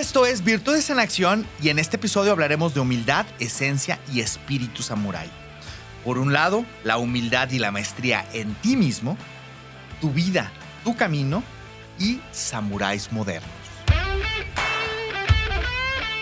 Esto es Virtudes en Acción y en este episodio hablaremos de humildad, esencia y espíritu samurái. Por un lado, la humildad y la maestría en ti mismo, tu vida, tu camino y samuráis modernos.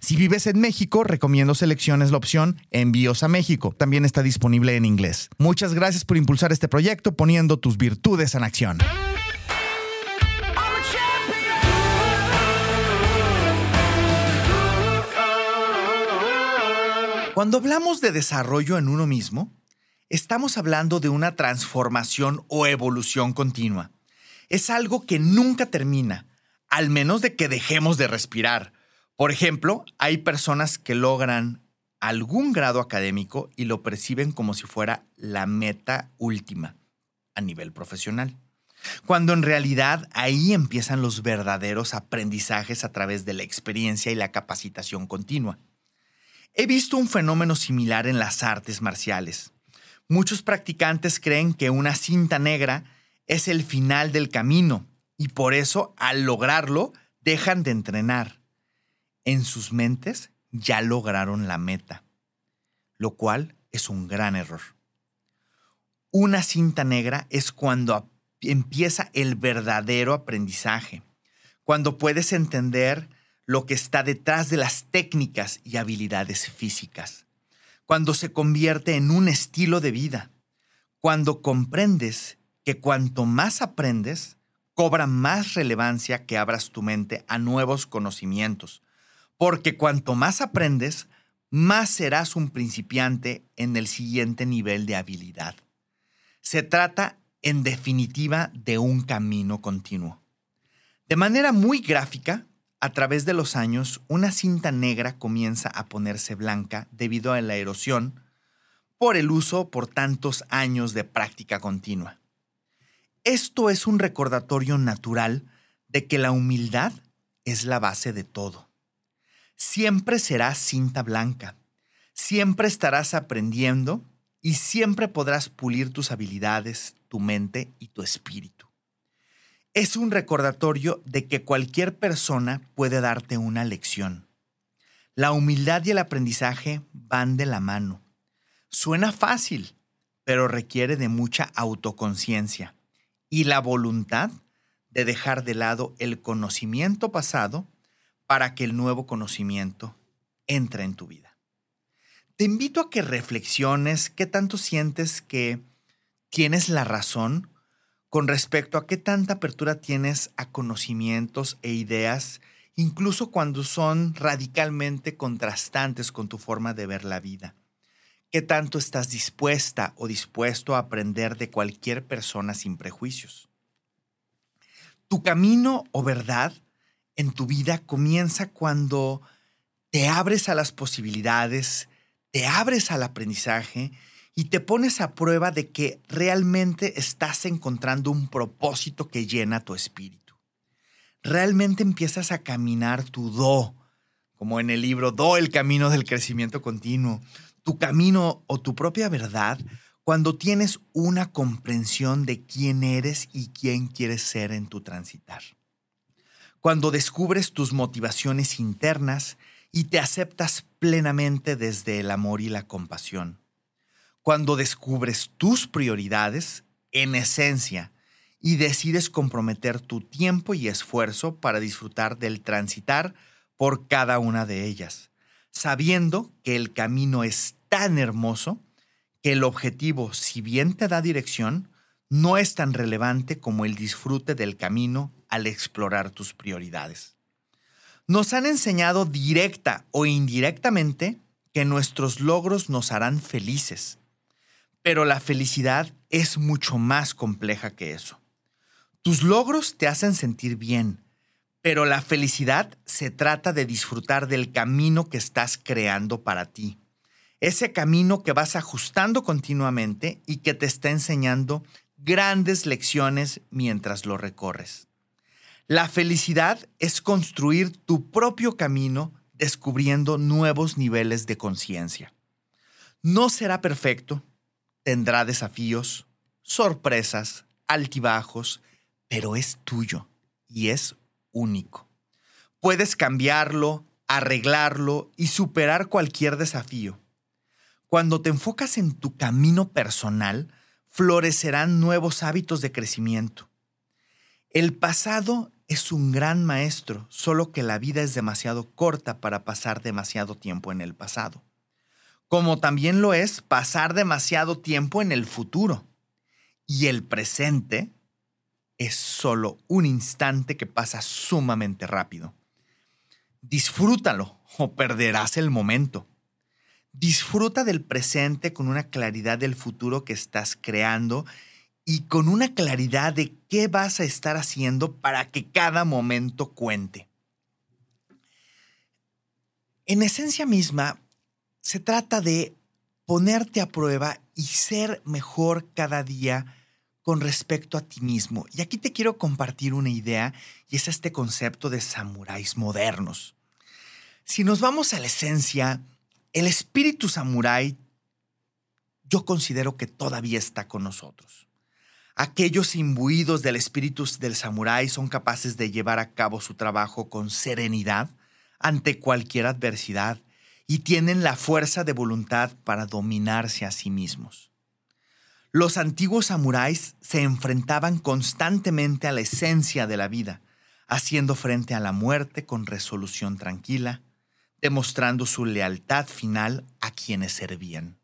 Si vives en México, recomiendo selecciones la opción Envíos a México. También está disponible en inglés. Muchas gracias por impulsar este proyecto poniendo tus virtudes en acción. Cuando hablamos de desarrollo en uno mismo, estamos hablando de una transformación o evolución continua. Es algo que nunca termina, al menos de que dejemos de respirar por ejemplo, hay personas que logran algún grado académico y lo perciben como si fuera la meta última a nivel profesional. Cuando en realidad ahí empiezan los verdaderos aprendizajes a través de la experiencia y la capacitación continua. He visto un fenómeno similar en las artes marciales. Muchos practicantes creen que una cinta negra es el final del camino y por eso al lograrlo dejan de entrenar en sus mentes ya lograron la meta, lo cual es un gran error. Una cinta negra es cuando empieza el verdadero aprendizaje, cuando puedes entender lo que está detrás de las técnicas y habilidades físicas, cuando se convierte en un estilo de vida, cuando comprendes que cuanto más aprendes, cobra más relevancia que abras tu mente a nuevos conocimientos, porque cuanto más aprendes, más serás un principiante en el siguiente nivel de habilidad. Se trata, en definitiva, de un camino continuo. De manera muy gráfica, a través de los años, una cinta negra comienza a ponerse blanca debido a la erosión por el uso por tantos años de práctica continua. Esto es un recordatorio natural de que la humildad es la base de todo siempre serás cinta blanca, siempre estarás aprendiendo y siempre podrás pulir tus habilidades, tu mente y tu espíritu. Es un recordatorio de que cualquier persona puede darte una lección. La humildad y el aprendizaje van de la mano. Suena fácil, pero requiere de mucha autoconciencia y la voluntad de dejar de lado el conocimiento pasado para que el nuevo conocimiento entre en tu vida. Te invito a que reflexiones qué tanto sientes que tienes la razón con respecto a qué tanta apertura tienes a conocimientos e ideas, incluso cuando son radicalmente contrastantes con tu forma de ver la vida. ¿Qué tanto estás dispuesta o dispuesto a aprender de cualquier persona sin prejuicios? Tu camino o verdad en tu vida comienza cuando te abres a las posibilidades, te abres al aprendizaje y te pones a prueba de que realmente estás encontrando un propósito que llena tu espíritu. Realmente empiezas a caminar tu do, como en el libro Do, el camino del crecimiento continuo, tu camino o tu propia verdad, cuando tienes una comprensión de quién eres y quién quieres ser en tu transitar cuando descubres tus motivaciones internas y te aceptas plenamente desde el amor y la compasión. Cuando descubres tus prioridades, en esencia, y decides comprometer tu tiempo y esfuerzo para disfrutar del transitar por cada una de ellas, sabiendo que el camino es tan hermoso que el objetivo, si bien te da dirección, no es tan relevante como el disfrute del camino al explorar tus prioridades. Nos han enseñado directa o indirectamente que nuestros logros nos harán felices, pero la felicidad es mucho más compleja que eso. Tus logros te hacen sentir bien, pero la felicidad se trata de disfrutar del camino que estás creando para ti. Ese camino que vas ajustando continuamente y que te está enseñando grandes lecciones mientras lo recorres. La felicidad es construir tu propio camino descubriendo nuevos niveles de conciencia. No será perfecto, tendrá desafíos, sorpresas, altibajos, pero es tuyo y es único. Puedes cambiarlo, arreglarlo y superar cualquier desafío. Cuando te enfocas en tu camino personal, florecerán nuevos hábitos de crecimiento. El pasado es un gran maestro, solo que la vida es demasiado corta para pasar demasiado tiempo en el pasado. Como también lo es pasar demasiado tiempo en el futuro. Y el presente es solo un instante que pasa sumamente rápido. Disfrútalo o perderás el momento. Disfruta del presente con una claridad del futuro que estás creando y con una claridad de qué vas a estar haciendo para que cada momento cuente. En esencia misma, se trata de ponerte a prueba y ser mejor cada día con respecto a ti mismo. Y aquí te quiero compartir una idea y es este concepto de samuráis modernos. Si nos vamos a la esencia, el espíritu samurái yo considero que todavía está con nosotros. Aquellos imbuidos del espíritu del samurái son capaces de llevar a cabo su trabajo con serenidad ante cualquier adversidad y tienen la fuerza de voluntad para dominarse a sí mismos. Los antiguos samuráis se enfrentaban constantemente a la esencia de la vida, haciendo frente a la muerte con resolución tranquila, demostrando su lealtad final a quienes servían.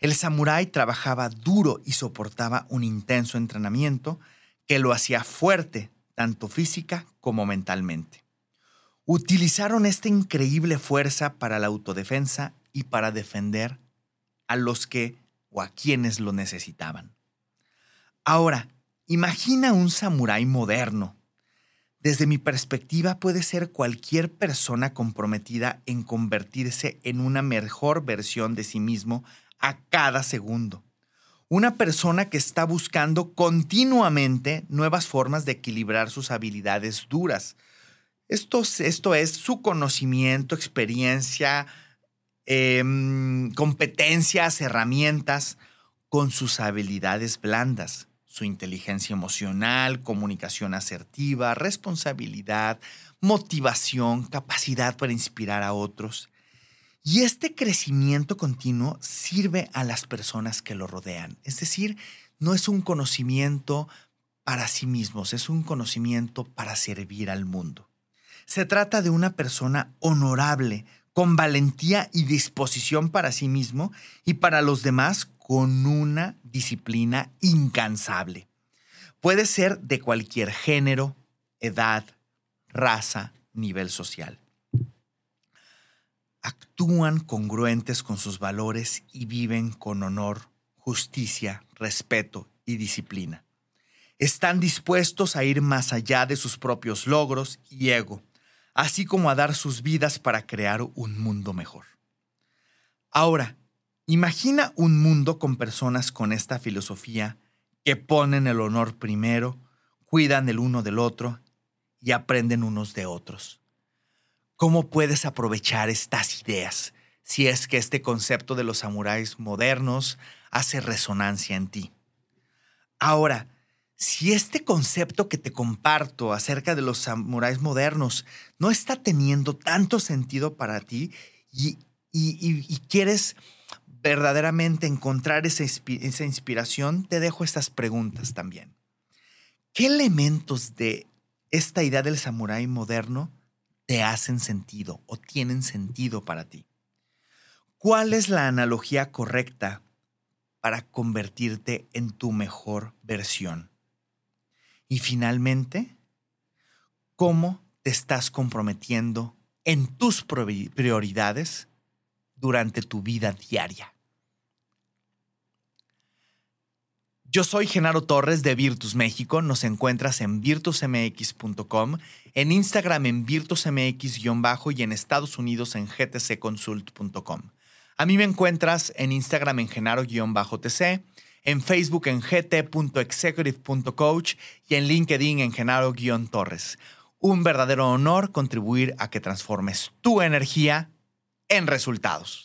El samurái trabajaba duro y soportaba un intenso entrenamiento que lo hacía fuerte, tanto física como mentalmente. Utilizaron esta increíble fuerza para la autodefensa y para defender a los que o a quienes lo necesitaban. Ahora, imagina un samurái moderno. Desde mi perspectiva puede ser cualquier persona comprometida en convertirse en una mejor versión de sí mismo a cada segundo. Una persona que está buscando continuamente nuevas formas de equilibrar sus habilidades duras. Esto, esto es su conocimiento, experiencia, em, competencias, herramientas con sus habilidades blandas, su inteligencia emocional, comunicación asertiva, responsabilidad, motivación, capacidad para inspirar a otros. Y este crecimiento continuo sirve a las personas que lo rodean. Es decir, no es un conocimiento para sí mismos, es un conocimiento para servir al mundo. Se trata de una persona honorable, con valentía y disposición para sí mismo y para los demás con una disciplina incansable. Puede ser de cualquier género, edad, raza, nivel social actúan congruentes con sus valores y viven con honor, justicia, respeto y disciplina. Están dispuestos a ir más allá de sus propios logros y ego, así como a dar sus vidas para crear un mundo mejor. Ahora, imagina un mundo con personas con esta filosofía que ponen el honor primero, cuidan el uno del otro y aprenden unos de otros. ¿Cómo puedes aprovechar estas ideas si es que este concepto de los samuráis modernos hace resonancia en ti? Ahora, si este concepto que te comparto acerca de los samuráis modernos no está teniendo tanto sentido para ti y, quieres verdaderamente encontrar esa, esa inspiración, te dejo estas preguntas también. ¿Qué elementos de esta idea del samurái moderno te hacen sentido o tienen sentido para ti. ¿Cuál es la analogía correcta para convertirte en tu mejor versión. Y finalmente, ¿cómo te estás comprometiendo en tus prioridades durante tu vida diaria? Yo soy Genaro Torres de Virtus México. Nos encuentras en virtusmx.com, en Instagram en virtusmx-bajo y en Estados Unidos en gtcconsult.com. A mí me encuentras en Instagram en genaro-tc, en Facebook en gt.executive.coach y en LinkedIn en genaro-torres. Un verdadero honor contribuir a que transformes tu energía en resultados.